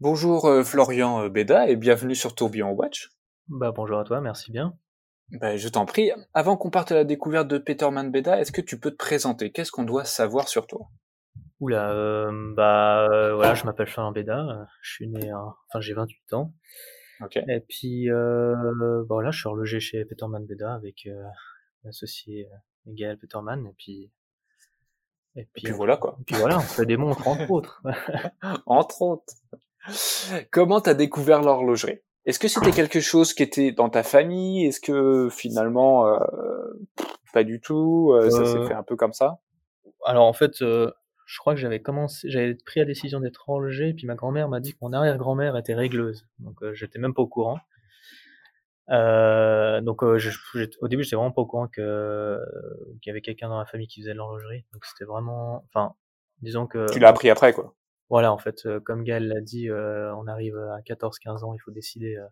Bonjour euh, Florian euh, Beda et bienvenue sur Tourbillon Watch. Bah bonjour à toi, merci bien. Ben, je t'en prie. Avant qu'on parte à la découverte de Peterman Beda, est-ce que tu peux te présenter? Qu'est-ce qu'on doit savoir sur toi? Oula, euh, bah euh, voilà, je m'appelle Florian Beda, euh, je suis né, en- enfin j'ai 28 ans. Ok. Et puis euh, bah, voilà, je suis horloger chez Peterman Beda avec l'associé Gaël Peterman et puis et Et puis, puis voilà quoi. et puis voilà, on fait des montres entre autres. Entre autres. Comment t'as découvert l'horlogerie? Est-ce que c'était quelque chose qui était dans ta famille? Est-ce que finalement euh, pas du tout? Euh, Ça s'est Euh, fait un peu comme ça? Alors en fait, euh, je crois que j'avais commencé, j'avais pris la décision d'être horloger, puis ma grand-mère m'a dit que mon arrière-grand-mère était régleuse, donc j'étais même pas au courant. Euh, donc euh, je- au début j'étais vraiment pas au courant que euh, qu'il y avait quelqu'un dans la famille qui faisait de l'horlogerie, donc c'était vraiment, enfin, disons que Tu l'as appris après quoi. Voilà en fait, euh, comme Gaël l'a dit, euh, on arrive à 14-15 ans, il faut décider euh,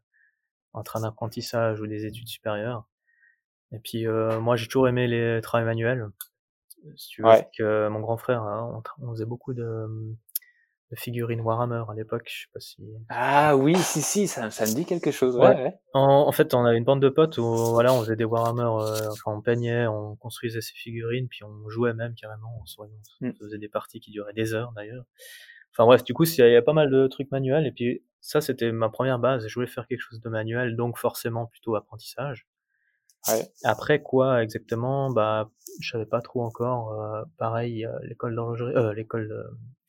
entre un apprentissage ou des études supérieures. Et puis euh, moi j'ai toujours aimé les travaux manuels. Si tu veux, Ouais. que mon grand frère, hein, on, faisait beaucoup de, de figurines Warhammer à l'époque. Je sais pas si. Ah oui, si si, ça, ça me dit quelque chose. Ouais. Ouais. En, en fait, on avait une bande de potes où voilà, on faisait des Warhammer, euh, enfin on peignait, on construisait ces figurines, puis on jouait même carrément. On, se- on Mm. faisait des parties qui duraient des heures d'ailleurs. Enfin bref, du coup, il y a- il y a pas mal de trucs manuels. Et puis ça, c'était ma première base. Je voulais faire quelque chose de manuel, donc forcément plutôt apprentissage. Ouais. Après quoi exactement? Bah, je savais pas trop encore. euh, pareil, euh, l'école d'horlogerie, euh, l'école, de-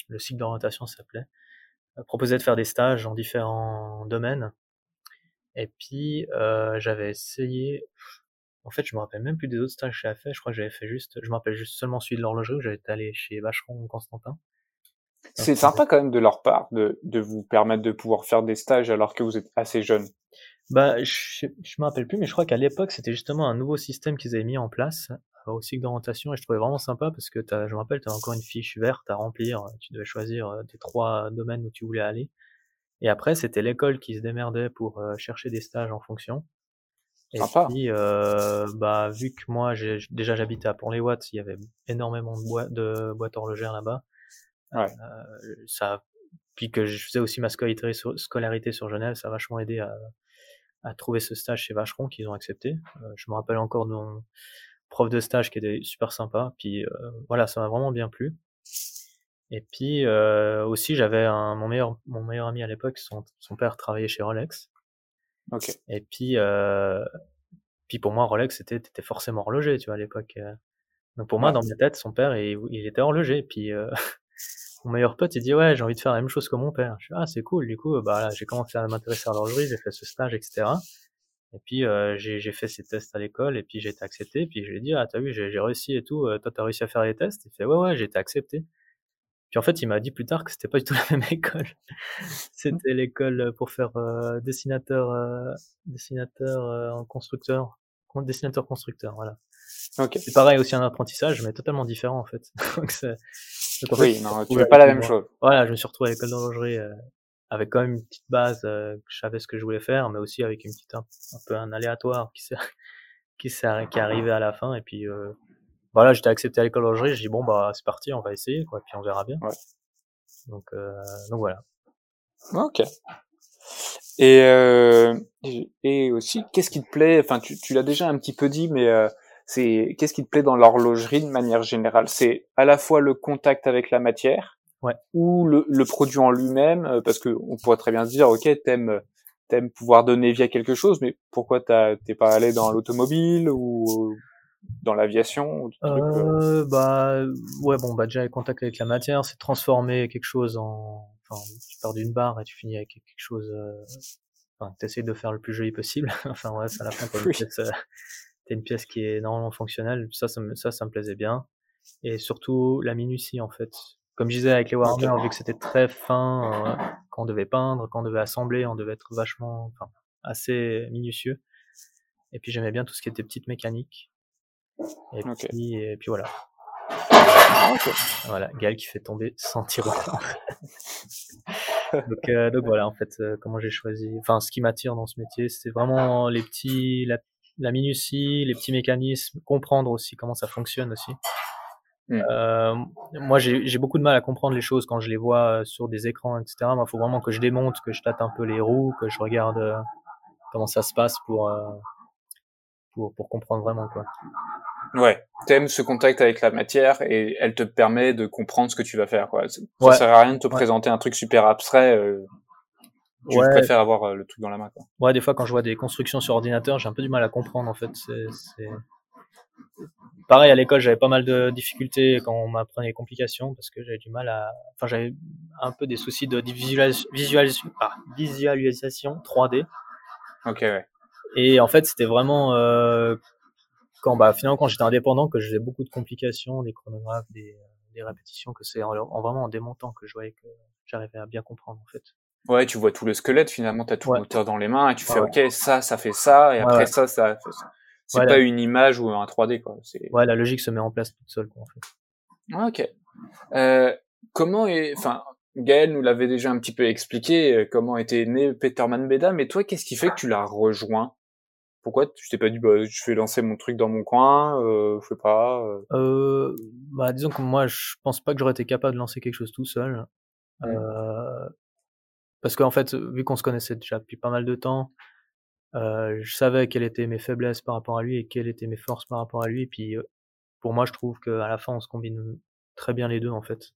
le cycle d'orientation s'appelait, euh, proposait de faire des stages en différents domaines. Et puis euh, j'avais essayé. En fait, je me rappelle même plus des autres stages que j'avais fait. Je crois que j'avais fait juste, je me rappelle juste seulement celui de l'horlogerie où j'avais été allé chez Vacheron Constantin. C'est sympa quand même de leur part de, de vous permettre de pouvoir faire des stages alors que vous êtes assez jeune. Bah, je, je me rappelle plus, mais je crois qu'à l'époque, c'était justement un nouveau système qu'ils avaient mis en place euh, au cycle d'orientation et je trouvais vraiment sympa parce que t'as, je me rappelle, tu as encore une fiche verte à remplir. Tu devais choisir euh, tes trois domaines où tu voulais aller. Et après, c'était l'école qui se démerdait pour euh, chercher des stages en fonction. Et Sympa. puis, euh, bah, vu que moi, déjà j'habitais à Pont-les-Ouates, il y avait énormément de, boîtes de boîtes horlogères là-bas. Ouais. Euh, ça, puis que je faisais aussi ma scolarité sur, scolarité sur Genève, ça a vachement aidé à, à trouver ce stage chez Vacheron qu'ils ont accepté. Euh, je me rappelle encore de mon prof de stage qui était super sympa. Puis euh, voilà, ça m'a vraiment bien plu. Et puis euh, aussi, j'avais un, mon meilleur mon meilleur ami à l'époque, son, son père travaillait chez Rolex. Et puis euh, puis pour moi, Rolex c'était t'étais forcément horloger, tu vois à l'époque. Donc pour moi, dans ma tête, son père il, il était horloger. Puis euh, mon meilleur pote, il dit ouais, j'ai envie de faire la même chose que mon père. Je suis ah c'est cool. Du coup, bah là, j'ai commencé à m'intéresser à l'horlogerie, j'ai fait ce stage, etc. Et puis euh, j'ai fait ces tests à l'école et puis j'ai été accepté. Puis je lui ai dit ah t'as vu j'ai réussi et tout. euh, toi t'as réussi à faire les tests. Il fait ouais ouais j'ai été accepté. Puis en fait il m'a dit plus tard que c'était pas du tout la même école. c'était l'école pour faire euh, dessinateur euh, dessinateur euh, en constructeur con- dessinateur constructeur voilà. Ok. C'est pareil aussi un apprentissage mais totalement différent en fait. Donc, donc, fait, Oui, je me non, tu fais pas la même chose. voilà, je me suis retrouvé à l'école d'horlogerie euh, avec quand même une petite base, euh, que je savais ce que je voulais faire, mais aussi avec une petite un, un peu un aléatoire qui s'est qui s'est qui est arrivé à la fin et puis euh, voilà, j'étais accepté à l'école d'horlogerie, j'ai dit bon bah c'est parti, on va essayer quoi, puis on verra bien. Ouais. Donc euh, donc voilà. Ok. Et, euh, et aussi, qu'est-ce qui te plaît? Enfin, tu, tu l'as déjà un petit peu dit, mais euh, c'est qu'est-ce qui te plaît dans l'horlogerie de manière générale? C'est à la fois le contact avec la matière, Ouais. ou le, le produit en lui-même, euh, parce que on pourrait très bien se dire, ok, t'aimes t'aimes pouvoir donner vie à quelque chose, mais pourquoi t'es pas allé dans l'automobile ou dans l'aviation euh, Euh, bah ouais bon bah déjà le contact avec la matière, c'est transformer quelque chose en enfin tu pars d'une barre et tu finis avec quelque chose euh, enfin t'essayes de faire le plus joli possible. enfin ouais, à la fin Oui. T'as une pièce qui est normalement fonctionnelle, ça ça me, ça ça me plaisait bien et surtout la minutie en fait. Comme je disais avec les Warhammer, vu que c'était très fin, euh, quand on devait peindre, quand on devait assembler, on devait être vachement, enfin, assez minutieux. Et puis j'aimais bien tout ce qui était petite mécanique. Et puis, et puis voilà. Voilà, Gaël qui fait tomber sans tiroir. donc, euh, donc voilà, en fait, euh, comment j'ai choisi. Enfin, ce qui m'attire dans ce métier, c'est vraiment les petits, la, la minutie, les petits mécanismes, comprendre aussi comment ça fonctionne aussi. Mm. Euh, moi, j'ai beaucoup de mal à comprendre les choses quand je les vois sur des écrans, etc. Moi, il faut vraiment que je démonte, que je tâte un peu les roues, que je regarde euh, comment ça se passe pour, euh, pour, pour comprendre vraiment quoi. Ouais, t'aimes ce contact avec la matière et elle te permet de comprendre ce que tu vas faire. Quoi. Ça sert à rien de te présenter un truc super abstrait. Euh, je préfère avoir le truc dans la main. Quoi. Ouais, des fois quand je vois des constructions sur ordinateur, j'ai un peu du mal à comprendre en fait. C'est pareil à l'école j'avais pas mal de difficultés quand on m'apprenait les complications parce que j'avais du mal à enfin j'avais un peu des soucis de visualisation ah, visualisation 3D ok ouais. et en fait c'était vraiment euh, quand bah finalement quand j'étais indépendant que je faisais beaucoup de complications des chronographes des, des répétitions que c'est en, vraiment en démontant que je voyais que j'arrivais à bien comprendre en fait ouais tu vois tout le squelette finalement tu as tout le moteur dans les mains et tu fais ok ça ça fait ça et après ça ça fait ça c'est pas une image ou un 3D, quoi. Ouais, la logique se met en place toute seule, quoi, en fait. Ah, ok. Euh, comment est, enfin, Gaël nous l'avait déjà un petit peu expliqué, euh, comment était né Peterman Beda, mais toi, qu'est-ce qui fait que tu l'as rejoint? Pourquoi tu t'es pas dit, bah, je vais lancer mon truc dans mon coin, euh, je sais pas euh... bah, disons que moi, je pense pas que j'aurais été capable de lancer quelque chose tout seul. Mmh. Euh, parce qu'en fait, vu qu'on se connaissait déjà depuis pas mal de temps, euh, je savais quelles étaient mes faiblesses par rapport à lui et quelles étaient mes forces par rapport à lui. Et puis, pour moi, je trouve qu'à la fin, on se combine très bien les deux, en fait.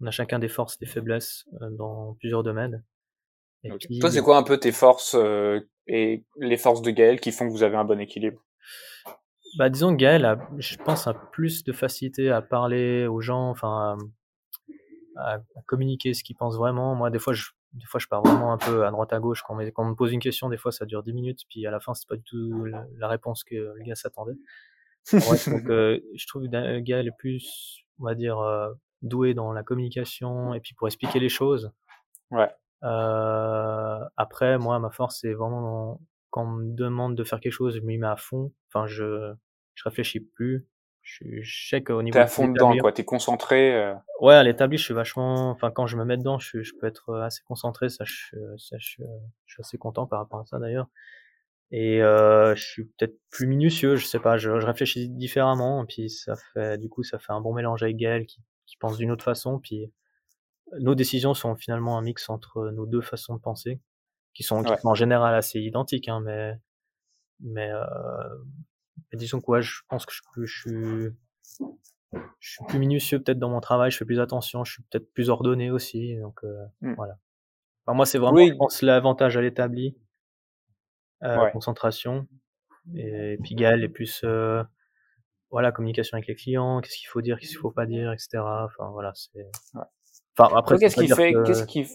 On a chacun des forces, des faiblesses euh, dans plusieurs domaines. Et Toi, c'est quoi un peu tes forces et les forces de Gaël qui font que vous avez un bon équilibre? Bah, disons que Gaël a, je pense, a plus de facilité à parler aux gens, enfin, à, à communiquer ce qu'il pense vraiment. Moi, des fois, je, des fois, je pars vraiment un peu à droite à gauche. Quand on, me pose une question, des fois, ça dure 10 minutes, puis à la fin, c'est pas du tout la, réponse que le gars s'attendait. donc, euh, je trouve que le gars est plus, on va dire, euh, doué dans la communication et puis pour expliquer les choses. Ouais. Euh, après, moi, ma force, c'est vraiment quand on me demande de faire quelque chose, je m'y mets à fond. Enfin, je, je réfléchis plus je, sais qu'au niveau. T'es à fond dedans, quoi. T'es concentré. Euh... Ouais, à l'établi, je suis vachement. Enfin, quand je me mets dedans, je, je peux être assez concentré. Ça, je, ça, je, je suis assez content par rapport à ça d'ailleurs. Et euh, je suis peut-être plus minutieux. Je sais pas. Je, je, réfléchis différemment. Et puis ça fait, du coup, ça fait un bon mélange avec Gaël qui, qui pense d'une autre façon. Puis nos décisions sont finalement un mix entre nos deux façons de penser, qui sont, qui sont en général assez identiques, hein, mais mais euh, disons que ouais, je pense que je, je, suis, je suis plus minutieux peut-être dans mon travail, je fais plus attention, je suis peut-être plus ordonné aussi. Donc euh, mmh. voilà. Enfin, moi, c'est vraiment, je pense, l'avantage à l'établi, euh, concentration. Et, puis Gaël est plus, euh, voilà, communication avec les clients, qu'est-ce qu'il faut dire, qu'est-ce qu'il faut pas dire, etc. Enfin voilà, c'est. Enfin après, qu'est-ce qu'il fait, qu'est-ce qui,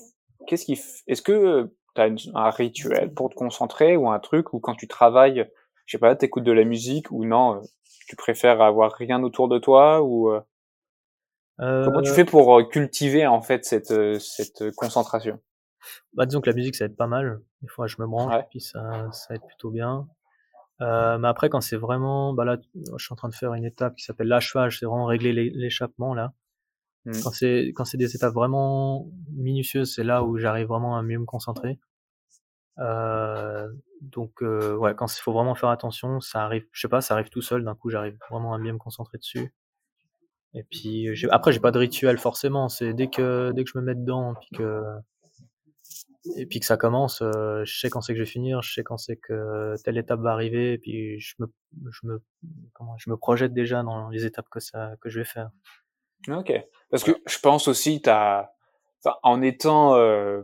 qu'est-ce qui, est-ce que tu as un rituel pour te concentrer ou un truc ou quand tu travailles je sais pas, t'écoutes de la musique ou non, euh, tu préfères avoir rien autour de toi ou euh, comment tu euh fais pour cultiver en fait cette cette concentration? Bah disons que la musique ça aide pas mal. Des fois je me branche et puis ça ça aide plutôt bien. Euh, mais après, quand c'est vraiment, bah là, je suis en train de faire une étape qui s'appelle l'achevage, c'est vraiment régler l'échappement là. Mmh. Quand c'est quand c'est des étapes vraiment minutieuses, c'est là où j'arrive vraiment à mieux me concentrer. Euh, donc euh, ouais, quand il faut vraiment faire attention, ça arrive, je sais pas, ça arrive tout seul. D'un coup, j'arrive vraiment à bien me concentrer dessus. Et puis après, j'ai pas de rituel forcément. C'est dès que dès que je me mets dedans, puis que et puis que ça commence, euh, je sais quand c'est que je vais finir, je sais quand c'est que telle étape va arriver, et puis je me je me comment je me projette déjà dans les étapes que ça que je vais faire. Ok. Parce que je pense aussi, t'as en étant euh,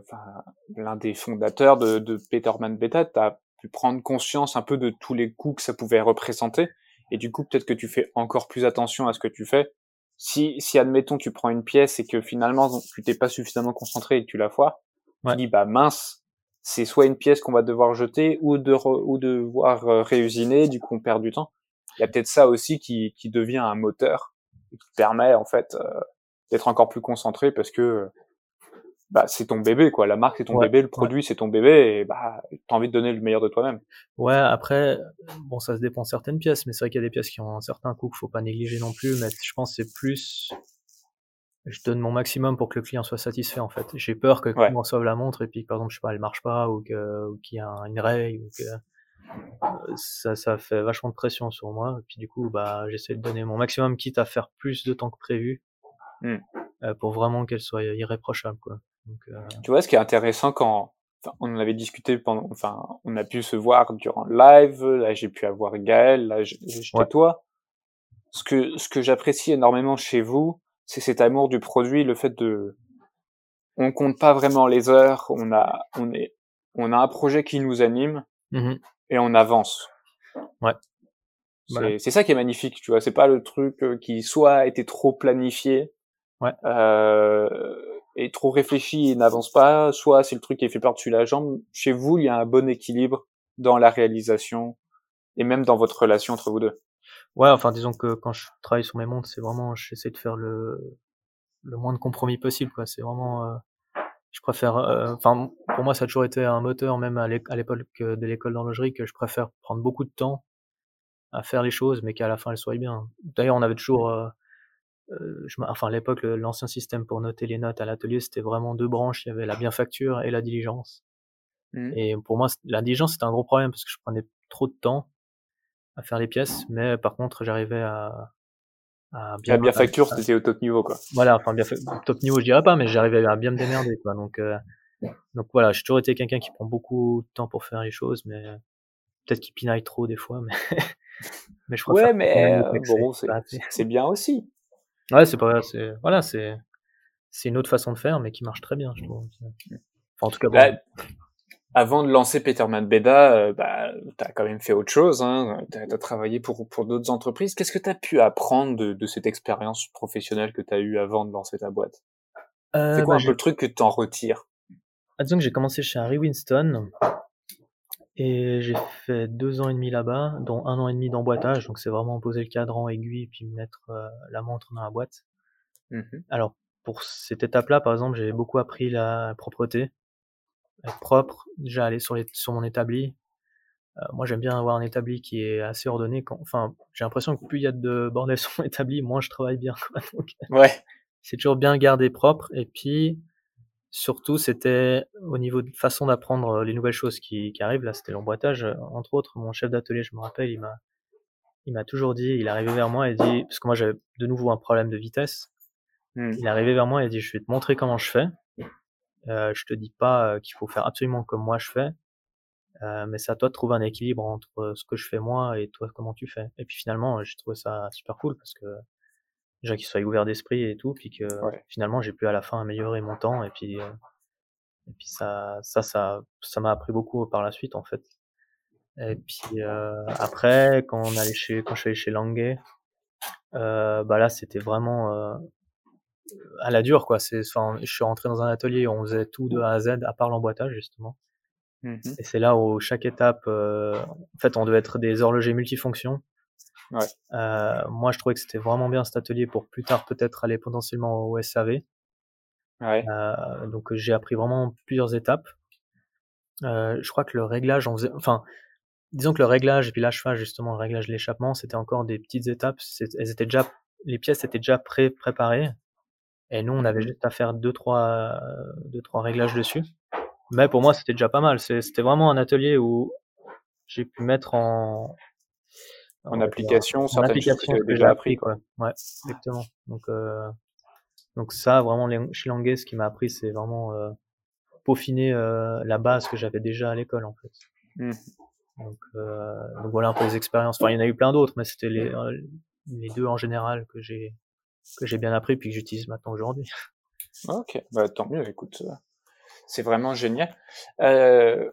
l'un des fondateurs de, de Peterman Beta, tu pu prendre conscience un peu de tous les coûts que ça pouvait représenter. Et du coup, peut-être que tu fais encore plus attention à ce que tu fais. Si, si admettons, tu prends une pièce et que finalement, tu t'es pas suffisamment concentré et que tu la foires, tu dis, bah mince, c'est soit une pièce qu'on va devoir jeter ou, de ou devoir euh, réusiner, du coup on perd du temps. Il y a peut-être ça aussi qui, qui devient un moteur qui permet en fait euh, d'être encore plus concentré parce que bah, c'est ton bébé, quoi. La marque, c'est ton bébé, le produit, c'est ton bébé, et bah, t'as envie de donner le meilleur de toi-même. Ouais, après, bon, ça se dépend de certaines pièces, mais c'est vrai qu'il y a des pièces qui ont un certain coût qu'il faut pas négliger non plus, mais je pense que c'est plus, je donne mon maximum pour que le client soit satisfait, en fait. J'ai peur que client reçoive la montre et puis, par exemple, je sais pas, elle marche pas, ou que, ou qu'il y a une raye, ou que, ça, ça fait vachement de pression sur moi. Et puis du coup, bah, j'essaie de donner mon maximum, quitte à faire plus de temps que prévu, Hmm. euh, pour vraiment qu'elle soit irréprochable, quoi. Donc, euh, Tu vois, ce qui est intéressant quand enfin, on en avait discuté pendant, enfin, on a pu se voir durant le live. Là, j'ai pu avoir Gaël. Là, j'étais Ouais. toi. Ce que ce que j'apprécie énormément chez vous, c'est cet amour du produit, le fait de, on compte pas vraiment les heures. On a, on est, on a un projet qui nous anime mhm. et on avance. Ouais. C'est Voilà. ça qui est magnifique, tu vois. C'est pas le truc euh, qui soit a été trop planifié, Ouais. euh, et trop réfléchi et n'avance pas, soit c'est le truc qui est fait par-dessus la jambe. Chez vous, il y a un bon équilibre dans la réalisation et même dans votre relation entre vous deux. Ouais, enfin, disons que quand je travaille sur mes montres, c'est vraiment, j'essaie de faire le, le moins de compromis possible, quoi. C'est vraiment, euh, je préfère, euh, enfin, pour moi, ça a toujours été un moteur, même à l'é- à l'époque euh, de l'école d'horlogerie, que je préfère prendre beaucoup de temps à faire les choses, mais qu'à la fin, elles soient bien. D'ailleurs, on avait toujours, euh, euh, je, enfin, à l'époque, l'ancien système pour noter les notes à l'atelier, c'était vraiment deux branches. Il y avait la bienfacture et la diligence. Mhm. Et pour moi, la diligence, c'était un gros problème parce que je prenais trop de temps à faire les pièces, mais par contre, j'arrivais à, à bien, La bien facture, à- c'était au top niveau, quoi. voilà, enfin, bien top niveau, je dirais pas, mais j'arrivais à bien me démerder, quoi. Donc, euh, donc voilà, j'ai toujours été quelqu'un qui prend beaucoup de temps pour faire les choses, mais peut-être qu'il pinaille trop des fois, mais, mais je préfère Ouais, mais euh, bon, c'est bien aussi. Ouais, c'est pas, c'est, voilà, c'est, c'est une autre façon de faire, mais qui marche très bien, je trouve. Enfin, en tout cas, bon, Là, avant de lancer Peterman Beda, euh, bah, t'as quand même fait autre chose. Hein. T'as as travaillé pour pour d'autres entreprises. Qu'est-ce que t'as pu apprendre de, de cette expérience professionnelle que t'as eue avant de lancer ta boîte? Euh, C'est quoi bah, un peu le truc que t'en retires? Ah, disons que j'ai commencé chez Harry Winston et j'ai fait deux ans et demi là-bas, dont un an et demi d'emboîtage. Donc c'est vraiment poser le cadran aiguille puis mettre euh, la montre dans la boîte. Mhm. Alors pour cette étape-là, par exemple, j'ai beaucoup appris la propreté, être propre, déjà aller sur les sur mon établi. Euh, moi j'aime bien avoir un établi qui est assez ordonné. Quand, enfin, j'ai l'impression que plus il y a de bordel sur mon établi, moins je travaille bien. quoi. Donc, Ouais. c'est toujours bien gardé propre. Et puis, surtout, c'était au niveau de façon d'apprendre euh, les nouvelles choses qui, qui arrivent. Là, c'était l'emboîtage. Euh, Entre autres, mon chef d'atelier, je me rappelle, il m'a, il m'a toujours dit, il est arrivé vers moi et dit, parce que moi j'avais de nouveau un problème de vitesse. Mhm. Il est arrivé vers moi et dit, je vais te montrer comment je fais. Euh, je te dis pas qu'il faut faire absolument comme moi je fais. Euh, mais c'est à toi de trouver un équilibre entre ce que je fais moi et toi comment tu fais. Et puis finalement, j'ai trouvé ça super cool parce que déjà qu'il soit ouvert d'esprit et tout, puis que Ouais. finalement j'ai pu à la fin améliorer mon temps et puis euh, et puis ça ça ça ça m'a appris beaucoup par la suite en fait. Et puis euh, après quand on allait chez quand je suis allé chez Languet, euh, bah là c'était vraiment euh, à la dure quoi. C'est enfin je suis rentré dans un atelier où on faisait tout de A à Z à part l'emboîtage justement. Mhm. Et c'est là où chaque étape, en fait, on devait être des horlogers multifonctions. Ouais. Euh, moi, je trouvais que c'était vraiment bien cet atelier pour plus tard peut-être aller potentiellement au SAV. Ouais. Euh, donc j'ai appris vraiment plusieurs étapes. Euh, je crois que le réglage, on faisait, enfin, disons que le réglage et puis l'achevage justement, le réglage de l'échappement, c'était encore des petites étapes. Elles étaient déjà, les pièces étaient déjà pré préparées. Et nous, on avait juste à faire deux trois, deux trois réglages dessus. Mais pour moi, c'était déjà pas mal. C'était vraiment un atelier où j'ai pu mettre en En dire, application, en certaines choses que application avais que déjà j'ai appris, quoi. Ouais, exactement. Donc, euh, donc ça, vraiment, les- chez Languet, ce qui m'a appris, c'est vraiment euh, peaufiner euh, la base que j'avais déjà à l'école, en fait. Mhm. Donc, euh, donc voilà un peu les expériences. Enfin, il y en a eu plein d'autres, mais c'était les, euh, les deux en général que j'ai que j'ai bien appris puis que j'utilise maintenant aujourd'hui. Ok, bah tant mieux. Écoute, euh, c'est vraiment génial. Euh,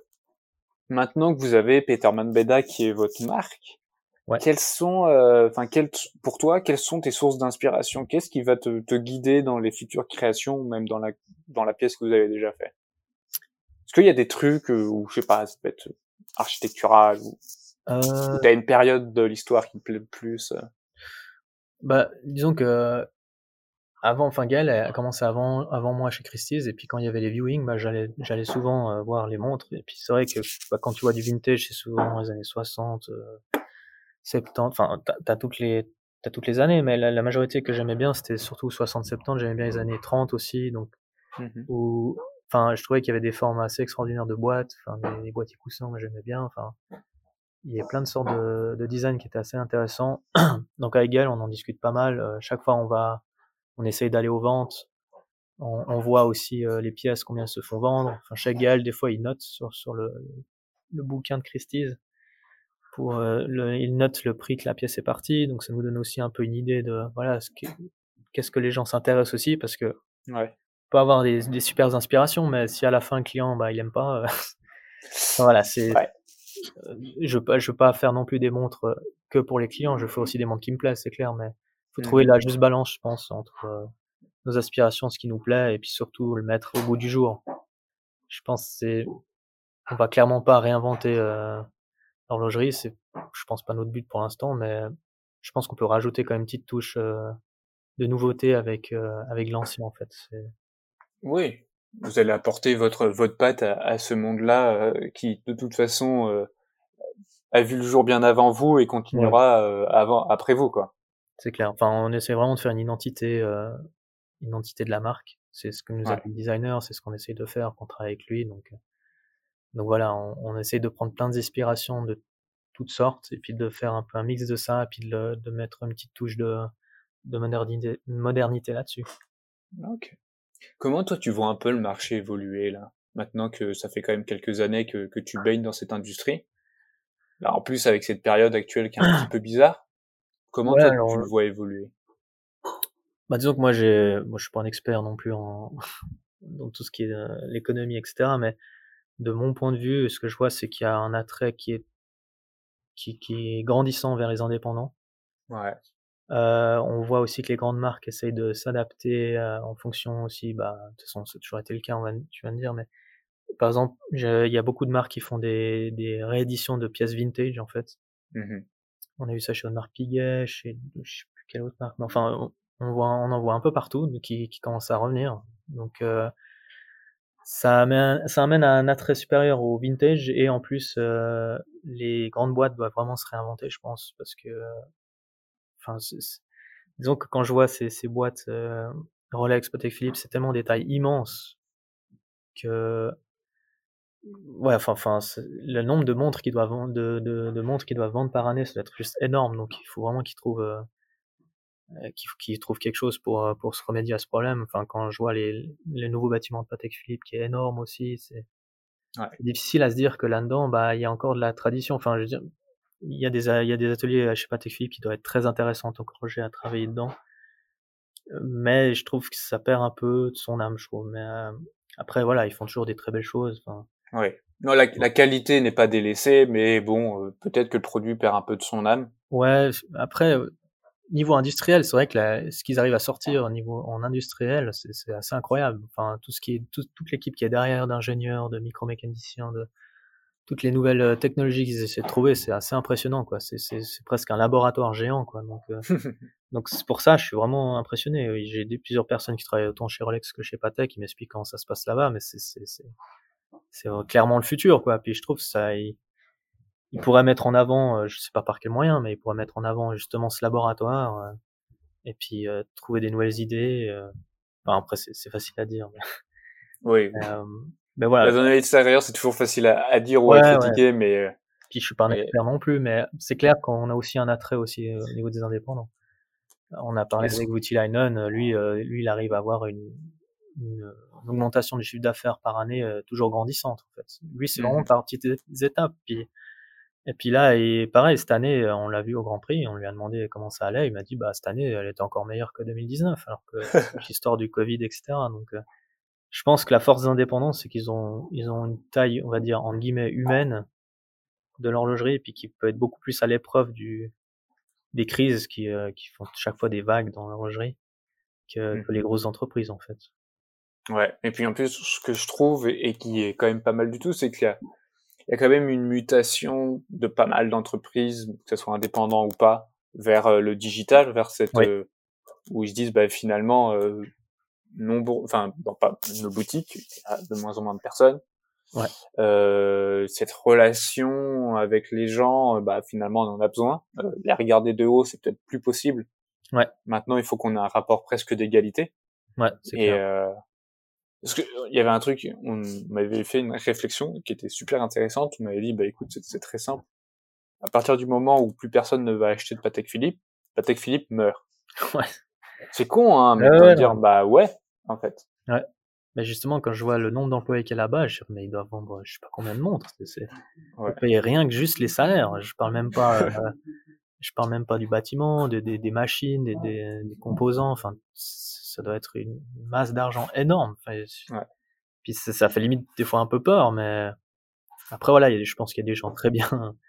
maintenant que vous avez Peterman Beda qui est votre marque, Ouais. quelles sont, euh, enfin, quelles, pour toi, quelles sont tes sources d'inspiration? Qu'est-ce qui va te, te guider dans les futures créations ou même dans la dans la pièce que vous avez déjà fait Est-ce qu'il y a des trucs euh, où je sais pas, ça peut être architectural ou Euh, t'as une période de l'histoire qui te plaît le plus euh? Bah, disons que avant, enfin Gaël a commencé avant, avant moi chez Christie's et puis quand il y avait les viewings, bah j'allais, j'allais souvent euh, voir les montres et puis c'est vrai que bah, quand tu vois du vintage, c'est souvent les années 60, euh, 70, enfin t'as, toutes les, t'as toutes les années, mais la, la majorité que j'aimais bien c'était surtout 60-70, j'aimais bien les années 30 aussi, donc Mhm. où, enfin je trouvais qu'il y avait des formes assez extraordinaires de boîtes, enfin des, des boîtiers coussins, moi j'aimais bien, enfin il y a plein de sortes de, de design qui étaient assez intéressants. Donc avec Gaël, on en discute pas mal. Euh, chaque fois, on va, on essaye d'aller aux ventes. On, on voit aussi euh, les pièces, combien elles se font vendre. Enfin, chaque Gaël, des fois, il note sur, sur le, le bouquin de Christie's. Pour, euh, le, il note le prix que la pièce est partie. Donc ça nous donne aussi un peu une idée de voilà ce qu'est-ce que les gens s'intéressent aussi parce que ouais. peut avoir des, des super inspirations, mais si à la fin le client bah il aime pas, voilà c'est Ouais. euh, je je veux pas faire non plus des montres euh, que pour les clients, je fais aussi des montres qui me plaisent, c'est clair, mais faut Mhm. trouver la juste balance, je pense, entre euh, nos aspirations, ce qui nous plaît, et puis surtout le mettre au bout du jour. Je pense c'est on va clairement pas réinventer euh, l'horlogerie, c'est je pense pas notre but pour l'instant, mais je pense qu'on peut rajouter quand même une petite touche euh, de nouveauté avec euh, avec l'ancien en fait. Oui, vous allez apporter votre votre patte à, à ce monde-là euh, qui de toute façon a vu le jour bien avant vous et continuera avant après vous quoi. c'est clair. Enfin, on essaie vraiment de faire une identité une identité de la marque. C'est ce que nous Ouais. appelle le designer, c'est ce qu'on essaie de faire, qu'on travaille avec lui. Donc, donc voilà, on, on essaie de prendre plein d'inspirations de toutes sortes et puis de faire un peu un mix de ça et puis de, de mettre une petite touche de, de modernité, modernité là-dessus. Ok. Comment toi tu vois un peu le marché évoluer là? Maintenant que ça fait quand même quelques années que que tu baignes dans cette industrie. Là en plus avec cette période actuelle qui est un petit peu bizarre. Comment Ouais, toi alors, tu le vois évoluer? Bah, disons que moi, j'ai, moi, je suis pas un expert non plus en, dans tout ce qui est euh, l'économie, etc. Mais de mon point de vue, ce que je vois, c'est qu'il y a un attrait qui est, qui, qui est grandissant vers les indépendants. Ouais. Euh, on voit aussi que les grandes marques essayent de s'adapter euh, en fonction aussi, bah, de toute façon, c'est toujours été le cas, on va, tu vas me dire, mais par exemple, il y a beaucoup de marques qui font des, des rééditions de pièces vintage, en fait. Mhm. On a vu ça chez Audemars Piguet, chez je sais plus quelle autre marque, mais enfin on, on voit, on en voit un peu partout qui, qui commencent à revenir. Donc euh, ça amène, ça amène à un attrait supérieur au vintage et en plus euh, les grandes boîtes doivent vraiment se réinventer, je pense, parce que enfin disons que quand je vois ces, ces boîtes euh, Rolex, Patek Philippe, c'est tellement des tailles immenses que ouais enfin enfin le nombre de montres qu'ils doivent de, de, de montres qu'ils doivent vendre par année ça doit être juste énorme donc il faut vraiment qu'ils trouvent euh, euh, qu'ils qu'ils trouvent quelque chose pour euh, pour se remédier à ce problème enfin quand je vois les les nouveaux bâtiments de Patek Philippe qui est énorme aussi c'est Ouais. difficile à se dire que là-dedans bah il y a encore de la tradition enfin je veux dire il y a des il y a des ateliers chez Patek Philippe qui doivent être très intéressants en tant que projet à travailler dedans Euh, mais je trouve que ça perd un peu de son âme je trouve mais euh, après voilà ils font toujours des très belles choses enfin. Non, la, la qualité n'est pas délaissée, mais bon, euh, peut-être que le produit perd un peu de son âme. Ouais, après, euh, niveau industriel, c'est vrai que la- ce qu'ils arrivent à sortir au niveau en industriel, c'est assez incroyable. Enfin, tout ce qui est tout- toute l'équipe qui est derrière d'ingénieurs, de micromécaniciens, de toutes les nouvelles euh, technologies qu'ils essaient de trouver, c'est assez impressionnant, quoi. C'est presque un laboratoire géant, quoi. Donc euh, donc c'est pour ça, je suis vraiment impressionné. J'ai plusieurs personnes qui travaillent autant chez Rolex que chez Patek qui m'expliquent comment ça se passe là-bas, mais c'est clairement le futur, quoi. Puis je trouve ça, il, il pourrait mettre en avant, euh, je sais pas par quel moyen, mais il pourrait mettre en avant justement ce laboratoire euh, et puis euh, trouver des nouvelles idées. euh. Enfin, après, c'est facile à dire. Mais, Oui. euh, mais voilà. La zone extérieure, c'est toujours facile à, à dire ou Ouais, à ouais. critiquer, mais euh, Puis je suis pas un Mais- expert non plus, mais c'est clair qu'on a aussi un attrait aussi euh, au niveau des indépendants. On a parlé avec Voutilainen, euh, lui, euh, lui, il arrive à avoir une, une, une augmentation du chiffre d'affaires par année euh, toujours grandissante. En fait, lui, c'est vraiment Mhm. par petites étapes. Puis et puis là, et pareil, cette année, euh, on l'a vu au Grand Prix, on lui a demandé comment ça allait, il m'a dit, bah cette année, elle était encore meilleure que 2019, alors que l'histoire du Covid, etc. Donc, euh, je pense que la force des indépendants, c'est qu'ils ont, ils ont une taille, on va dire, en guillemets, humaine de l'horlogerie, et puis qui peut être beaucoup plus à l'épreuve du, des crises qui, euh, qui font chaque fois des vagues dans l'horlogerie que, que Mhm. les grosses entreprises, en fait. ouais. Et puis en plus, ce que je trouve et, et qui est quand même pas mal du tout, c'est qu'il y a, il y a quand même une mutation de pas mal d'entreprises, que ce soit indépendant ou pas, vers euh, le digital, vers cette Oui. euh, où ils se disent bah finalement euh, nombre, enfin dans pas nos boutiques, il y a de moins en moins de personnes. Ouais. Euh, cette relation avec les gens, euh, bah finalement on en a besoin. Euh, les regarder de haut, c'est peut-être plus possible. Ouais. Maintenant, il faut qu'on ait un rapport presque d'égalité. Ouais, c'est Et clair. Euh, parce que euh, il y avait un truc, on m'avait fait une réflexion qui était super intéressante. On m'avait dit, bah écoute, c'est très simple. à partir du moment où plus personne ne va acheter de Patek Philippe, Patek Philippe meurt. Ouais. C'est con, hein, mais Ouais, de ouais, dire, bah ouais, en fait. Mais justement, quand je vois le nombre d'employés qu'il y a là-bas, je me dis, mais ils doivent vendre, je sais pas combien de montres. C'est. Ouais. Payent rien que juste les salaires. Je parle même pas, euh, je parle même pas du bâtiment, de- des, des machines, des, des, des composants. Enfin, ça doit être une masse d'argent énorme. Enfin, Ouais. Puis ça, ça fait limite des fois un peu peur, mais après voilà, y a je pense qu'il y a des gens très bien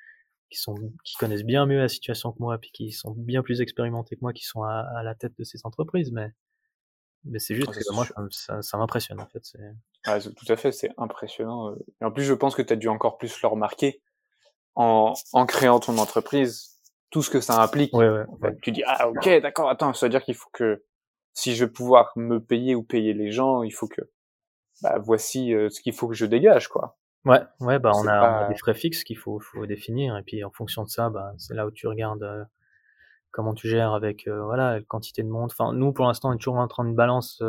qui sont qui connaissent bien mieux la situation que moi, puis qui sont bien plus expérimentés que moi, qui sont à, à la tête de ces entreprises. Mais mais c'est juste Ah, que moi, sûr. ça, m'impressionne en fait. Ouais, c'est- tout à fait, c'est impressionnant. euh. Et en plus, je pense que tu as dû encore plus le remarquer en, en créant ton entreprise, tout ce que ça implique. Ouais, ouais, En fait, Tu dis, ah ok, d'accord, attends, ça veut dire qu'il faut que, si je veux pouvoir me payer ou payer les gens, il faut que, bah, voici euh, ce qu'il faut que je dégage, quoi. Ouais, ouais, bah on a, on a pas- des frais fixes qu'il faut, faut définir et puis en fonction de ça, bah c'est là où tu regardes euh, comment tu gères avec euh, voilà la quantité de montres. Enfin, nous pour l'instant on est toujours en train de balance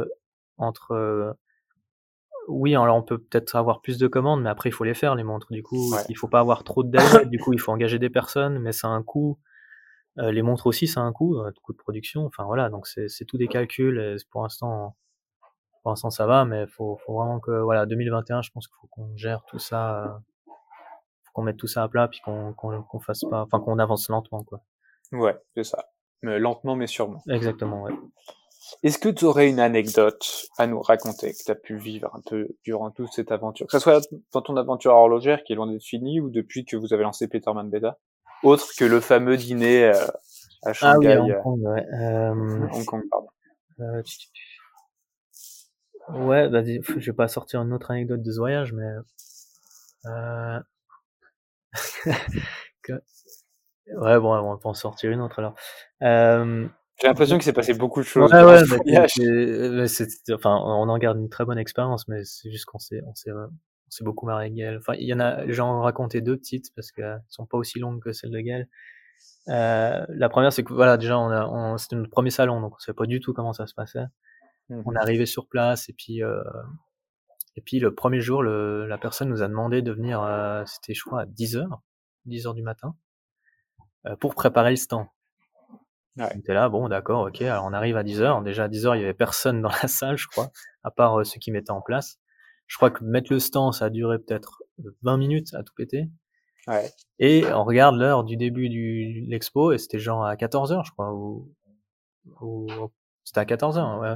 entre oui, alors on peut peut-être avoir plus de commandes, mais après il faut les faire les montres. Du coup, Ouais. il faut pas avoir trop de délais. du coup, il faut engager des personnes, mais ça a un coût. Euh, les montres aussi, ça a un coût, un coût de production. Enfin voilà, donc c'est tout des calculs. Et pour l'instant, pour l'instant ça va, mais faut, faut vraiment que voilà 2021, je pense qu'il faut qu'on gère tout ça, euh, faut qu'on mette tout ça à plat, puis qu'on qu'on qu'on fasse pas, enfin qu'on avance lentement quoi. Ouais, c'est ça. Mais lentement, mais sûrement. Exactement, ouais. Est-ce que tu aurais une anecdote à nous raconter que tu as pu vivre un peu durant toute cette aventure? Que ce soit dans ton aventure horlogère qui est loin d'être finie ou depuis que vous avez lancé Peterman Beta? Autre que le fameux dîner euh, à Ah oui, Shanghai, à Hong euh, Kong, ouais. Euh, Hong Kong, pardon. ouais, pff, je vais pas sortir une autre anecdote de ce voyage, mais euh... que- ouais, bon, on va pas en sortir une autre alors. Euh... J'ai l'impression qu'il s'est passé beaucoup de choses Ouais, durant ouais, ce mais voyage. c'est- mais c'est- enfin, on en garde une très bonne expérience, mais c'est juste qu'on s'est, on s'est, on s'est beaucoup marré avec Gaël. Enfin, il y en a, j'en raconté deux petites parce qu'elles sont pas aussi longues que celles de Gaël. Euh, la première, c'est que voilà, déjà, on a, on, c'était notre premier salon, donc on savait pas du tout comment ça se passait. Mhm. On est arrivé sur place et puis, euh, et puis le premier jour, le, la personne nous a demandé de venir, euh, c'était je crois à 10 heures, 10 heures du matin, euh, pour préparer le stand. Ouais. On était là, bon, d'accord, ok. Alors on arrive à 10 heures. Déjà à 10 heures, il y avait personne dans la salle, je crois, à part euh, ceux qui mettaient en place. Je crois que mettre le stand, ça a duré peut-être 20 minutes à tout péter. Ouais. Et on regarde l'heure du début de l'expo et c'était genre à 14 heures, je crois, ou, ou c'était à 14 heures, ouais.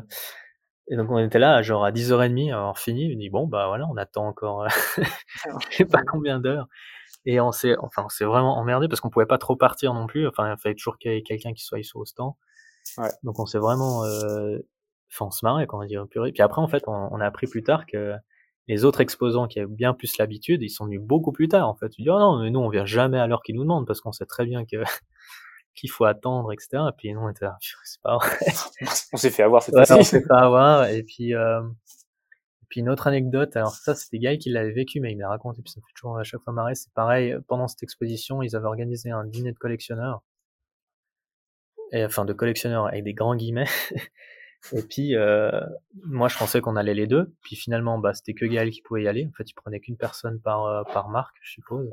Et donc on était là, genre à 10h30, à avoir fini. On dit bon, bah voilà, on attend encore, euh, je sais pas combien d'heures. Et on s'est, enfin, on s'est vraiment emmerdé parce qu'on pouvait pas trop partir non plus. Enfin, il fallait toujours qu'il y ait quelqu'un qui soit sur au stand. Ouais. Donc on s'est vraiment, euh, enfin, on se marrait, quand on dit purée. Puis après, en fait, on, on a appris plus tard que les autres exposants qui avaient bien plus l'habitude, ils sont venus beaucoup plus tard, en fait. Tu dis, oh non, mais nous, on vient jamais à l'heure qu'ils nous demandent parce qu'on sait très bien que, qu'il faut attendre, etc. Et puis nous, on était là, Purée, c'est pas vrai. On s'est fait avoir cette Ouais, on s'est pas avoir. Et puis, euh, et puis une autre anecdote, alors ça c'était Guy qui l'avait vécu, mais il me l'a raconté, puis ça me fait toujours à chaque fois marrer. C'est pareil, pendant cette exposition, ils avaient organisé un dîner de collectionneurs. Et, enfin, de collectionneurs avec des grands guillemets. et puis, euh, moi je pensais qu'on allait les deux. Puis finalement, bah, c'était que Gaël qui pouvait y aller. En fait, il prenait qu'une personne par, euh, par marque, je suppose.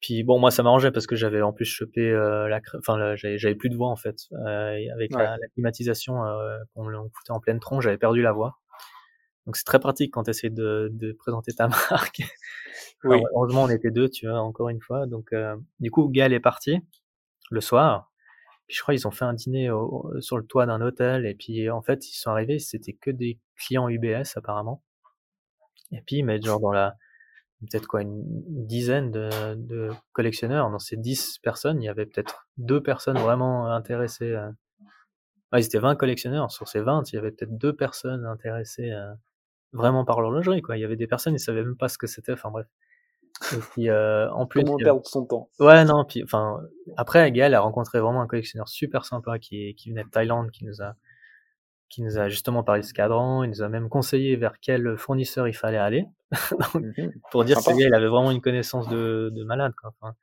Puis bon, moi ça m'arrangeait parce que j'avais en plus chopé euh, la, enfin j'avais j'avais plus de voix en fait Euh, avec Ouais. la, la climatisation euh, qu'on on foutait en pleine tronche, j'avais perdu la voix. Donc c'est très pratique quand tu essaies de, de présenter ta marque. Oui. Alors, heureusement on était deux, tu vois, encore une fois. Donc euh, du coup Gaël est parti le soir. Puis je crois ils ont fait un dîner au- sur le toit d'un hôtel et puis en fait ils sont arrivés, c'était que des clients UBS apparemment. Et puis ils mettent genre dans la peut-être quoi une dizaine de, de collectionneurs. Dans ces 10 personnes, il y avait peut-être deux personnes vraiment intéressées. à- Ouais, ils étaient 20 collectionneurs. Sur ces 20, il y avait peut-être deux personnes intéressées euh, vraiment par l'horlogerie. Quoi. Il y avait des personnes, ils savaient même pas ce que c'était. Enfin bref. Et puis euh, en plus, Comment perdre son temps? Ouais, non, puis enfin après Gaël a rencontré vraiment un collectionneur super sympa qui, qui venait de Thaïlande, qui nous a qui nous a justement parlé de ce cadran, il nous a même conseillé vers quel fournisseur il fallait aller. Donc, Mhm. pour dire que il avait vraiment une connaissance de, de malade, quoi. Enfin,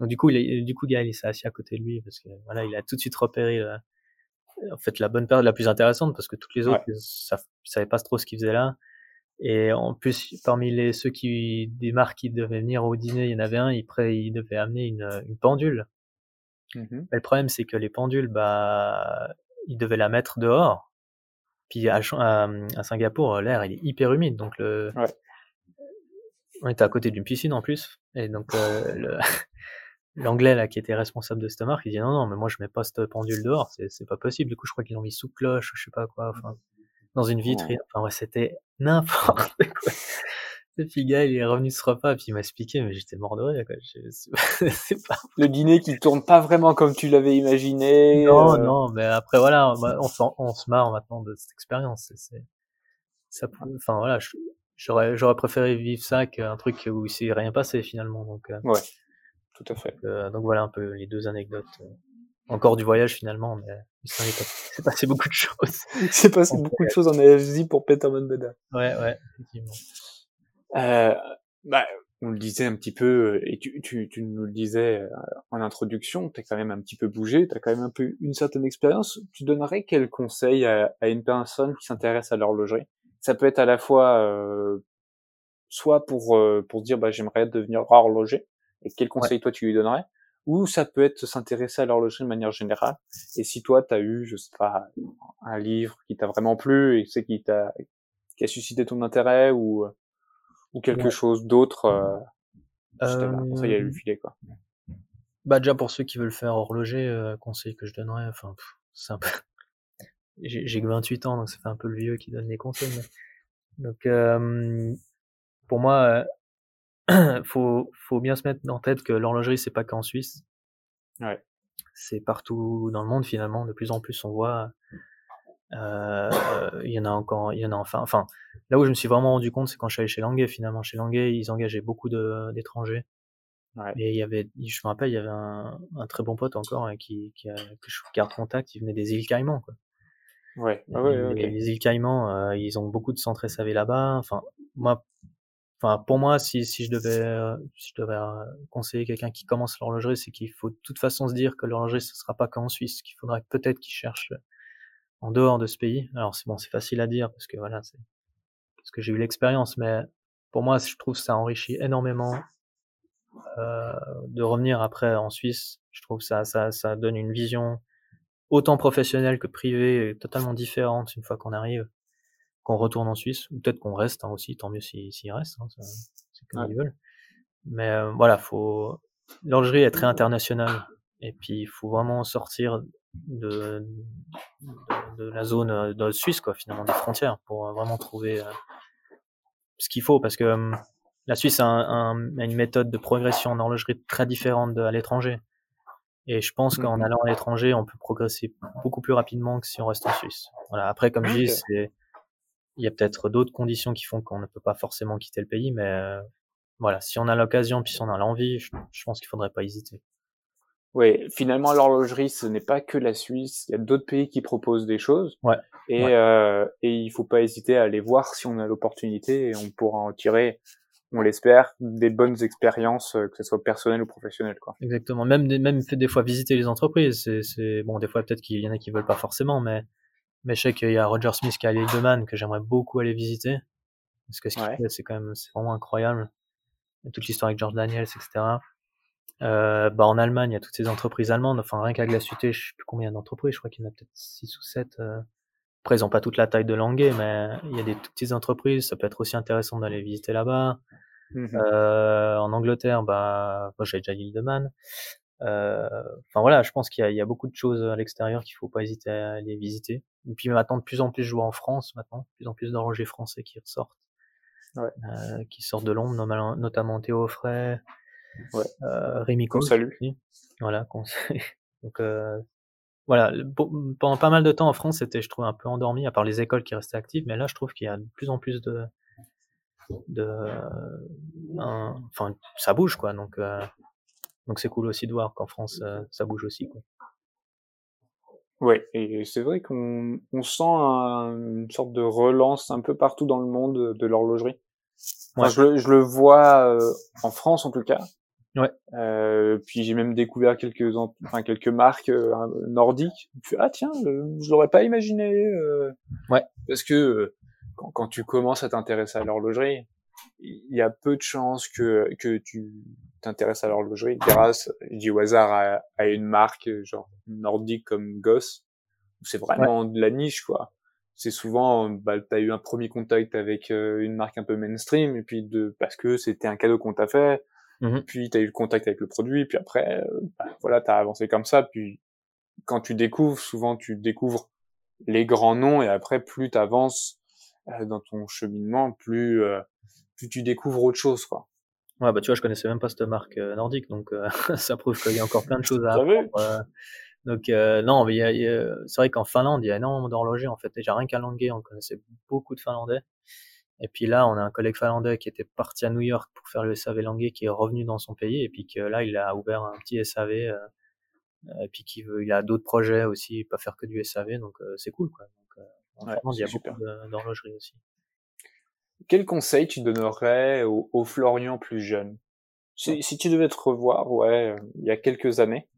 donc du coup, il du coup, Gaël, il s'est assis à côté de lui parce que voilà, il a tout de suite repéré euh, en fait la bonne période la plus intéressante parce que toutes les autres, Ouais. ils savaient pas trop ce qu'ils faisaient là. Et en plus, parmi les ceux qui des marques qui devaient venir au dîner, il y en avait un, il, il devait amener une, une pendule. Mmh le problème, c'est que les pendules, bah, il devait la mettre dehors. Puis à, à, Singapour, l'air il est hyper humide, donc le, ouais. on était à côté d'une piscine en plus, et donc euh, l'anglais là qui était responsable de cette marque, il dit non non, mais moi je mets pas cette pendule dehors, c'est pas possible. Du coup, je crois qu'ils l'ont mis sous cloche, je sais pas quoi, enfin dans une vitrine. Enfin ouais, c'était n'importe quoi. Et puis, gars, il est revenu ce repas, puis il m'a expliqué, mais j'étais mort de rire, quoi. Pas... Le dîner qui tourne pas vraiment comme tu l'avais imaginé. Non, euh... non, mais après, voilà, on, on, se marre maintenant de cette expérience. C'est, ça, enfin, voilà, j'aurais, j'aurais préféré vivre ça qu'un truc où il s'est rien passé, finalement, donc. Euh... Ouais, tout à fait. Euh, donc voilà un peu les deux anecdotes. Encore du voyage, finalement, mais c'est passé beaucoup de choses. C'est passé beaucoup de choses en AFZ pour Peterman Beda. Ouais, ouais, effectivement. Euh, bah, on le disait un petit peu, et tu, tu, tu nous le disais en introduction, tu as quand même un petit peu bougé, tu as quand même un peu une certaine expérience. Tu donnerais quel conseil à, à une personne qui s'intéresse à l'horlogerie? Ça peut être à la fois euh, soit pour euh, pour se dire bah j'aimerais devenir horloger, et quel conseil ouais. toi tu lui donnerais? Ou ça peut être s'intéresser à l'horlogerie de manière générale. Et si toi tu as eu, je sais pas, un livre qui t'a vraiment plu et c'est qui t'a qui a suscité ton intérêt ou ou quelque ouais. chose d'autre euh, euh... ça y a eu le filet quoi bah déjà pour ceux qui veulent faire horloger euh, conseil que je donnerais enfin c'est un peu j'ai que 28 ans donc ça fait un peu le vieux qui donne les conseils mais... donc euh, pour moi euh, faut faut bien se mettre en tête que l'horlogerie c'est pas qu'en Suisse ouais. c'est partout dans le monde finalement de plus en plus on voit euh, il y en a encore, il y en a enfin, enfin, là où je me suis vraiment rendu compte, c'est quand je suis allé chez Languet, finalement. Chez Languet, ils engageaient beaucoup d'étrangers. Ouais. Et il y avait, je me rappelle, il y avait un, un très bon pote encore hein, qui, qui a, que je garde contact, il venait des îles Caïmans, quoi. Ouais, ah ouais, okay. les, îles Caïmans, euh, ils ont beaucoup de centres SAV là-bas. Enfin, moi, enfin, pour moi, si, si je devais, si je devais conseiller quelqu'un qui commence l'horlogerie, c'est qu'il faut de toute façon se dire que l'horlogerie, ce sera pas qu'en Suisse, qu'il faudrait peut-être qu'il cherche en dehors de ce pays. Alors c'est bon, c'est facile à dire parce que voilà, c'est parce que j'ai eu l'expérience, mais pour moi, je trouve que ça enrichit énormément euh, de revenir après en Suisse. Je trouve que ça, ça, ça donne une vision autant professionnelle que privée, totalement différente une fois qu'on arrive, qu'on retourne en Suisse, ou peut-être qu'on reste hein, aussi, tant mieux s'ils si, si restent, hein, c'est comme ouais. ils veulent. Mais euh, voilà, faut l'horlogerie est très internationale, et puis il faut vraiment sortir de, de, de, la zone de Suisse, quoi, finalement, des frontières, pour vraiment trouver euh, ce qu'il faut, parce que euh, la Suisse a, un, un, a, une méthode de progression en horlogerie très différente de, à l'étranger. Et je pense qu'en mmh. allant à l'étranger, on peut progresser beaucoup plus rapidement que si on reste en Suisse. Voilà. Après, comme je dis, c'est, il y a peut-être d'autres conditions qui font qu'on ne peut pas forcément quitter le pays, mais euh, voilà, si on a l'occasion, puis si on a l'envie, je, je pense qu'il faudrait pas hésiter. Oui, finalement, l'horlogerie, ce n'est pas que la Suisse. Il y a d'autres pays qui proposent des choses. Ouais. Et, ouais. Euh, et il faut pas hésiter à aller voir si on a l'opportunité et on pourra en tirer, on l'espère, des bonnes expériences, euh, que ce soit personnelles ou professionnelles, quoi. Exactement. Même, même fait des fois visiter les entreprises. C'est, bon, des fois, peut-être qu'il y en a qui veulent pas forcément, mais, mais je sais qu'il y a Roger Smith qui a l'île de Man que j'aimerais beaucoup aller visiter. Parce que ce qu'il ouais. fait, c'est quand même, c'est vraiment incroyable. Toute l'histoire avec George Daniels, etc. Euh, bah en Allemagne, il y a toutes ces entreprises allemandes. Enfin, rien qu'à Glasuté, je sais plus combien d'entreprises. Je crois qu'il y en a peut-être 6 ou 7. Euh... Après, ils n'ont pas toute la taille de Languet, mais il y a des toutes petites entreprises. Ça peut être aussi intéressant d'aller visiter là-bas. Mmh. Euh, en Angleterre, bah, moi, j'ai déjà Man. Euh, enfin voilà, je pense qu'il y, y, a beaucoup de choses à l'extérieur qu'il faut pas hésiter à aller visiter. Et puis maintenant, de plus en plus, je vois en France maintenant, de plus en plus d'horlogers français qui ressortent, ouais. euh, qui sortent de Londres, notamment Théo Frey, Ouais. Euh, Rémi Cole. Salut. Voilà. Donc euh, voilà. Pendant pas mal de temps en France, c'était, je trouve, un peu endormi, à part les écoles qui restaient actives. Mais là, je trouve qu'il y a de plus en plus de, de, un, enfin, ça bouge quoi. Donc euh, donc c'est cool aussi de voir qu'en France, euh, ça bouge aussi quoi. Ouais, et c'est vrai qu'on on sent un, une sorte de relance un peu partout dans le monde de l'horlogerie. Enfin, ouais. je, je, le vois euh, en France en tout cas. Ouais. Euh, puis j'ai même découvert quelques enfin quelques marques euh, nordiques. ah tiens, euh, je l'aurais pas imaginé. ouais. Parce que quand, quand tu commences à t'intéresser à l'horlogerie, il y a peu de chances que, que tu t'intéresses à l'horlogerie grâce, je dis au hasard, à, à, une marque genre nordique comme Goss. C'est vraiment de la niche, quoi. C'est souvent, bah, t'as eu un premier contact avec euh, une marque un peu mainstream, et puis de parce que c'était un cadeau qu'on t'a fait, Mmh puis t'as eu le contact avec le produit, puis après, euh, bah, voilà, t'as avancé comme ça, puis quand tu découvres, souvent tu découvres les grands noms, et après, plus t'avances euh, dans ton cheminement, plus euh, plus tu découvres autre chose, quoi. Ouais, bah tu vois, je connaissais même pas cette marque euh, nordique, donc ça prouve qu'il y a encore plein de choses à apprendre. euh. donc non, mais c'est vrai qu'en Finlande, il y a énormément d'horlogers en fait. Déjà rien qu'à Languet, on connaissait beaucoup de Finlandais. Et puis là, on a un collègue finlandais qui était parti à New York pour faire le SAV Languet, qui est revenu dans son pays, et puis que là, il a ouvert un petit SAV, euh, et puis qui veut, il a d'autres projets aussi, pas faire que du SAV, donc euh, c'est cool quoi. Donc, euh, en Ouais, il y a super. beaucoup d'horlogeries aussi. Quel conseil tu donnerais au, au Florian plus jeune? Si, si tu devais te revoir, ouais, euh, il y a quelques années,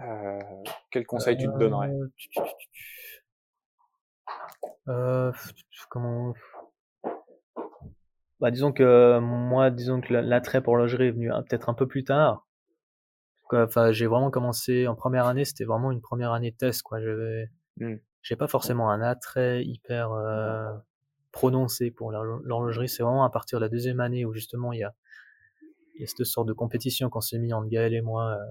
euh, quel conseil tu te donnerais? Euh, tu- Euh, comment Bah disons que moi, disons que la- l'attrait pour l'horlogerie est venu un- peut-être un peu plus tard. Enfin, j'ai vraiment commencé en première année, c'était vraiment une première année test, quoi. J'avais, Hmm. j'ai pas forcément un attrait hyper euh, prononcé pour l'horlo- l'horlogerie. C'est vraiment à partir de la deuxième année où justement il y a, il y a cette sorte de compétition qu'on s'est mis entre Gaël et moi euh,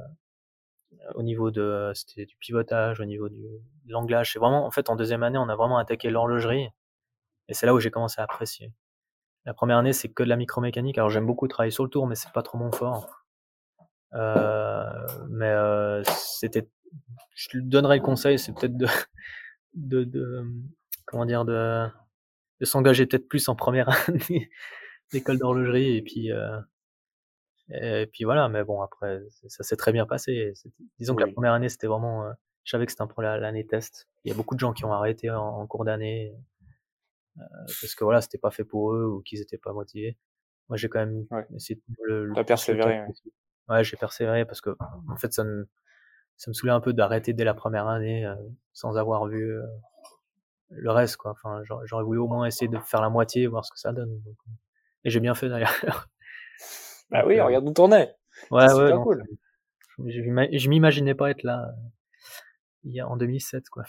au niveau de, c'était du pivotage, au niveau du de l'anglage. C'est vraiment, en fait, en deuxième année, on a vraiment attaqué l'horlogerie et c'est là où j'ai commencé à apprécier. La première année, c'est que de la micromécanique. Alors j'aime beaucoup travailler sur le tour, mais c'est pas trop mon fort. Euh, mais euh, c'était, je lui donnerais le conseil, c'est peut-être de, de, de, comment dire, de, de s'engager peut-être plus en première année d'école d'horlogerie et puis, euh, et puis voilà. Mais bon, après, ça s'est très bien passé. Disons que la première année, c'était vraiment, je savais que c'était un peu la- l'année test. Il y a beaucoup de gens qui ont arrêté en, en cours d'année parce que voilà, c'était pas fait pour eux ou qu'ils étaient pas motivés. Moi, j'ai quand même Ouais. essayé de le, T'as persévéré, ouais. Ouais, j'ai persévéré parce que en fait, ça me ça me saoulait un peu d'arrêter dès la première année euh, sans avoir vu euh, le reste quoi. Enfin, j'aurais voulu au moins essayer de faire la moitié, voir ce que ça donne. Donc, euh, et j'ai bien fait d'ailleurs. Bah oui, euh, regarde où t'en es. Ouais, c'est ouais, cool. je m'ima- je m'imaginais pas être là euh, il y a en 2007 quoi.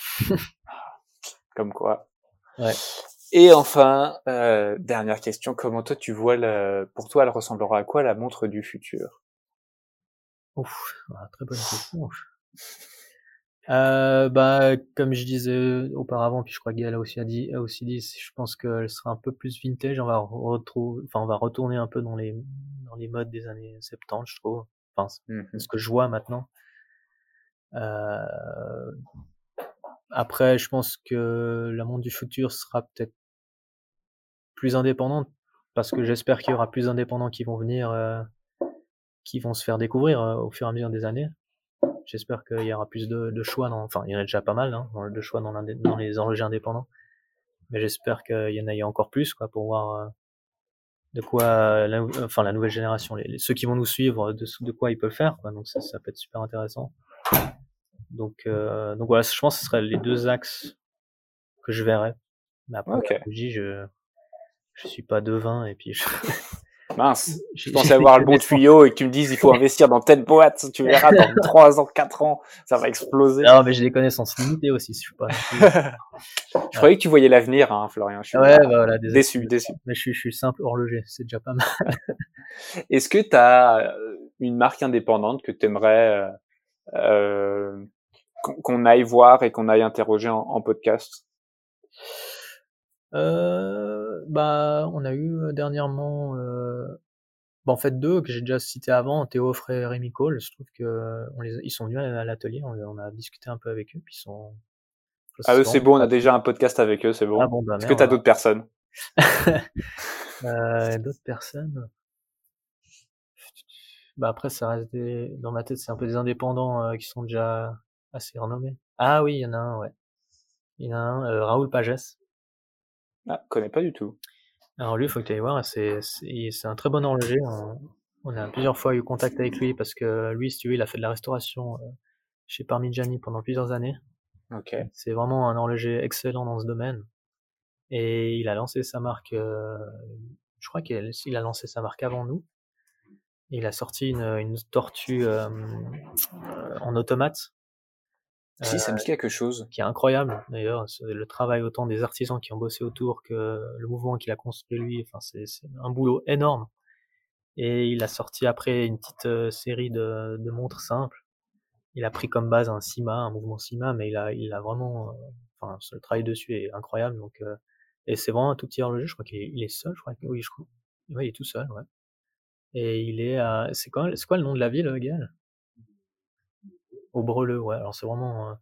Comme quoi. Ouais. Et enfin, euh, dernière question, comment toi tu vois le, pour toi elle ressemblera à quoi la montre du futur? Ouf, ah, très bonne question. Euh, bah, comme je disais auparavant, puis je crois que Gaël a aussi dit, a aussi dit, je pense qu'elle sera un peu plus vintage. On va retrouver, enfin, on va retourner un peu dans les, dans les modes des années 70, je trouve. Enfin, c'est ce que je vois maintenant. Euh, après, je pense que la montre du futur sera peut-être plus indépendante parce que j'espère qu'il y aura plus d'indépendants qui vont venir, euh, qui vont se faire découvrir euh, au fur et à mesure des années. J'espère qu'il y aura plus de, de choix dans, enfin, il y en a déjà pas mal, hein, de choix dans, les horlogers indépendants. Mais j'espère qu'il y en a eu encore plus, quoi, pour voir euh, de quoi, la, enfin, la nouvelle génération, les, les- ceux qui vont nous suivre, de, de quoi ils peuvent faire, quoi. Donc ça, ça peut être super intéressant. Donc, euh, donc voilà, je pense que ce seraient les deux axes que je verrais. Mais après, Ok. la bougie, je, je suis pas devin et puis je, Mince. Je pensais avoir le bon tuyau et que tu me dises il faut investir dans telle boîte, tu verras dans 3 ans, 4 ans, ça va exploser. Non, mais j'ai des connaissances limitées aussi, je suis pas. Je croyais que tu voyais l'avenir, hein, Florian. Je suis Ouais, bah voilà, déçu, déçu. Mais je suis, je suis simple horloger, c'est déjà pas mal. Est-ce que tu as une marque indépendante que tu aimerais euh, qu'on qu'on aille voir et qu'on aille interroger en, en podcast? Euh, bah, on a eu dernièrement, euh, bah, en fait deux que j'ai déjà cités avant, Théo et Rémi Cole. Je trouve que on les, ils sont venus à l'atelier, on, on a discuté un peu avec eux, puis ils sont. Ah eux c'est bon, on a déjà un podcast avec eux, c'est bon. Ah bon, bah Est-ce que merde, tu as alors. d'autres personnes? Euh, d'autres personnes? Bah après, ça reste des, dans ma tête, c'est un peu des indépendants euh, qui sont déjà assez renommés. Ah oui, il y en a un, ouais. Il y en a un, Raoul Pages. Ah, connais pas du tout. Alors lui, il faut que tu ailles voir, c'est un très bon horloger. On, on a plusieurs fois eu contact avec lui parce que lui, si tu veux, il a fait de la restauration euh, chez Parmigiani pendant plusieurs années. C'est vraiment un horloger excellent dans ce domaine. Et il a lancé sa marque, euh, je crois qu'il a lancé sa marque avant nous. Il a sorti une, une tortue euh, en automate. Si, ça me dit quelque chose. Qui est incroyable, d'ailleurs. Le travail autant des artisans qui ont bossé autour que le mouvement qu'il a construit lui. Enfin, c'est un boulot énorme. Et il a sorti après une petite série de, de montres simples il a pris comme base un CIMA, un mouvement CIMA, mais il a, il a vraiment, euh, enfin, le travail dessus est incroyable. Donc, euh, et c'est vraiment un tout petit horloger. Je crois qu'il est, seul. Je crois oui, je crois. Il est tout seul, ouais. Et il est à, c'est quoi, le nom de la ville, Gaël? Au Breleux, ouais. Alors c'est vraiment euh,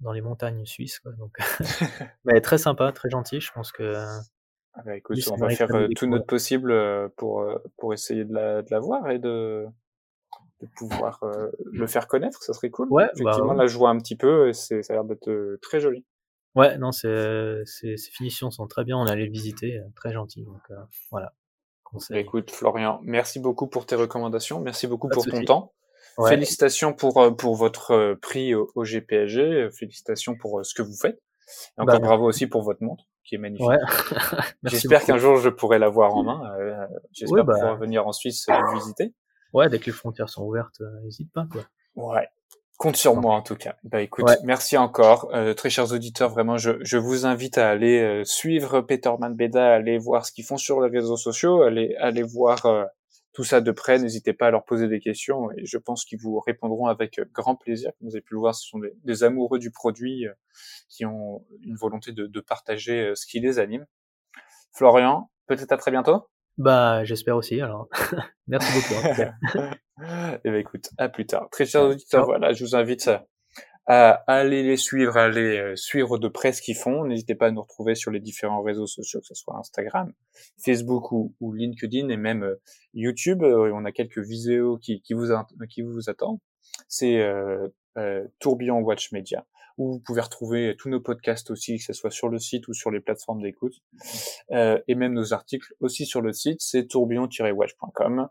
dans les montagnes suisses, quoi. Donc, mais très sympa, très gentil. Je pense que. Ah bah écoute, on va faire tout notre possible pour pour essayer de la, de la voir et de de pouvoir euh, le faire connaître, ça serait cool. Ouais, bah Effectivement, là, je vois un petit peu, c'est, ça a l'air d'être euh, très joli. Ouais, non, c'est, ces finitions sont très bien, on allait le visiter, euh, très gentil, donc voilà. Bah, écoute, Florian, merci beaucoup pour tes recommandations, merci beaucoup pour ton temps. Félicitations pour, pour votre prix au, GPSG, félicitations pour ce que vous faites. Et encore bah, bravo aussi pour votre montre, qui est magnifique. Ouais. J'espère qu'un jour je pourrai l'avoir en main. J'espère pouvoir venir en Suisse vous visiter. Ouais, dès que les frontières sont ouvertes, euh, n'hésite pas, quoi. Ouais. Compte sur moi en tout cas. Bah écoute, merci encore, euh, très chers auditeurs. Vraiment, je, je vous invite à aller euh, suivre Peterman Beda, aller voir ce qu'ils font sur les réseaux sociaux, aller aller voir euh, tout ça de près. N'hésitez pas à leur poser des questions et je pense qu'ils vous répondront avec grand plaisir. Comme vous avez pu le voir, ce sont des, des amoureux du produit qui ont une volonté de, de partager ce qui les anime. Florian, peut-être à très bientôt. Bah, j'espère aussi, alors. Merci beaucoup. Et eh ben, écoute, à plus tard. Très chers auditeurs, voilà, je vous invite à aller les suivre, à aller euh, suivre de près ce qu'ils font. N'hésitez pas à nous retrouver sur les différents réseaux sociaux, que ce soit Instagram, Facebook ou, LinkedIn et même euh, YouTube. Euh, on a quelques vidéos qui, qui, vous, qui vous attendent. C'est euh, Tourbillon Watch Media où vous pouvez retrouver tous nos podcasts aussi, que ce soit sur le site ou sur les plateformes d'écoute, euh, et même nos articles aussi sur le site, c'est tourbillon-watch.com.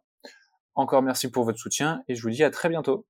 Encore merci pour votre soutien et je vous dis à très bientôt.